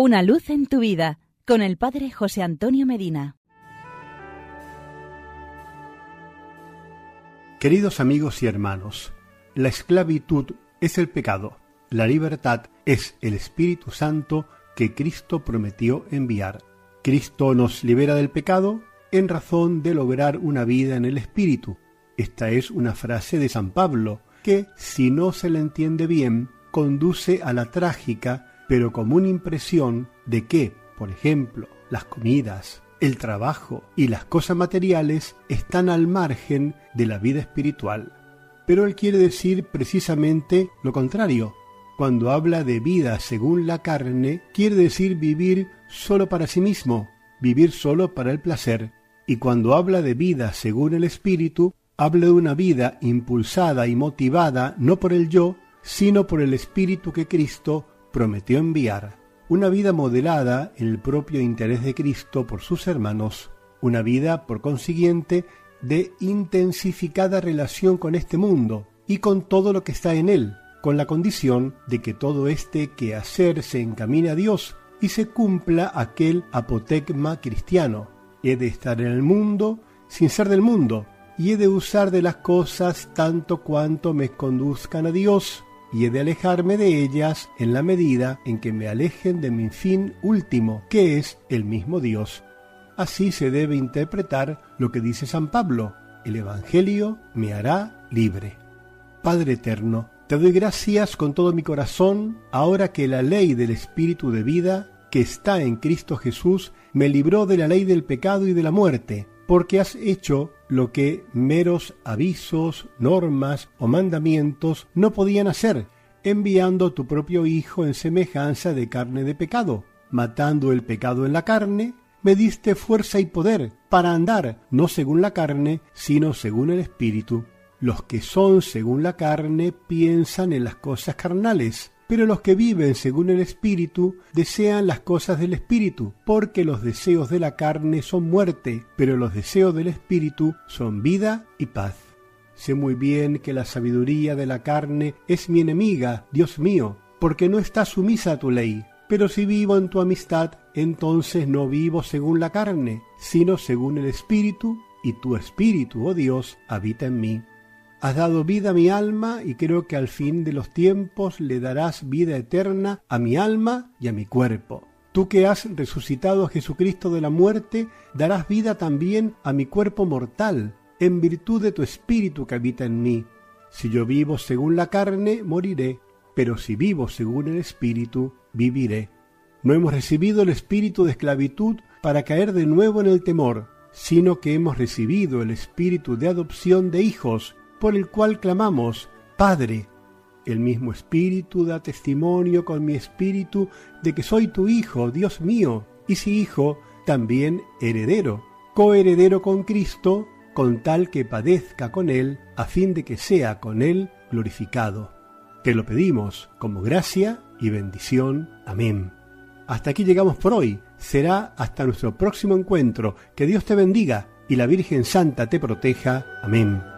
Una luz en tu vida con el Padre José Antonio Medina. Queridos amigos y hermanos, la esclavitud es el pecado, la libertad es el Espíritu Santo que Cristo prometió enviar. Cristo nos libera del pecado en razón de lograr una vida en el Espíritu. Esta es una frase de San Pablo que, si no se la entiende bien, conduce a la trágica pero común impresión de que, por ejemplo, las comidas, el trabajo y las cosas materiales están al margen de la vida espiritual. Pero él quiere decir precisamente lo contrario. Cuando habla de vida según la carne, quiere decir vivir solo para sí mismo, vivir solo para el placer. Y cuando habla de vida según el espíritu, habla de una vida impulsada y motivada no por el yo, sino por el espíritu que Cristo prometió enviar una vida modelada en el propio interés de Cristo por sus hermanos, una vida, por consiguiente, de intensificada relación con este mundo y con todo lo que está en él, con la condición de que todo este quehacer se encamine a Dios y se cumpla aquel apotegma cristiano. He de estar en el mundo sin ser del mundo, y he de usar de las cosas tanto cuanto me conduzcan a Dios, y he de alejarme de ellas en la medida en que me alejen de mi fin último, que es el mismo Dios. Así se debe interpretar lo que dice San Pablo, el Evangelio me hará libre. Padre eterno, te doy gracias con todo mi corazón, ahora que la ley del Espíritu de vida, que está en Cristo Jesús, me libró de la ley del pecado y de la muerte, porque has hecho lo que meros avisos, normas o mandamientos no podían hacer, enviando tu propio Hijo en semejanza de carne de pecado, matando el pecado en la carne, me diste fuerza y poder para andar no según la carne, sino según el Espíritu. Los que son según la carne piensan en las cosas carnales, pero los que viven según el Espíritu desean las cosas del Espíritu, porque los deseos de la carne son muerte, pero los deseos del Espíritu son vida y paz. Sé muy bien que la sabiduría de la carne es mi enemiga, Dios mío, porque no está sumisa a tu ley. Pero si vivo en tu amistad, entonces no vivo según la carne, sino según el Espíritu, y tu Espíritu, oh Dios, habita en mí. Has dado vida a mi alma y creo que al fin de los tiempos le darás vida eterna a mi alma y a mi cuerpo. Tú que has resucitado a Jesucristo de la muerte, darás vida también a mi cuerpo mortal, en virtud de tu espíritu que habita en mí. Si yo vivo según la carne, moriré, pero si vivo según el espíritu, viviré. No hemos recibido el espíritu de esclavitud para caer de nuevo en el temor, sino que hemos recibido el espíritu de adopción de hijos, por el cual clamamos, Padre. El mismo Espíritu da testimonio con mi espíritu de que soy tu Hijo, Dios mío, y si Hijo, también heredero, coheredero con Cristo, con tal que padezca con Él, a fin de que sea con Él glorificado. Te lo pedimos como gracia y bendición. Amén. Hasta aquí llegamos por hoy. Será hasta nuestro próximo encuentro. Que Dios te bendiga y la Virgen Santa te proteja. Amén.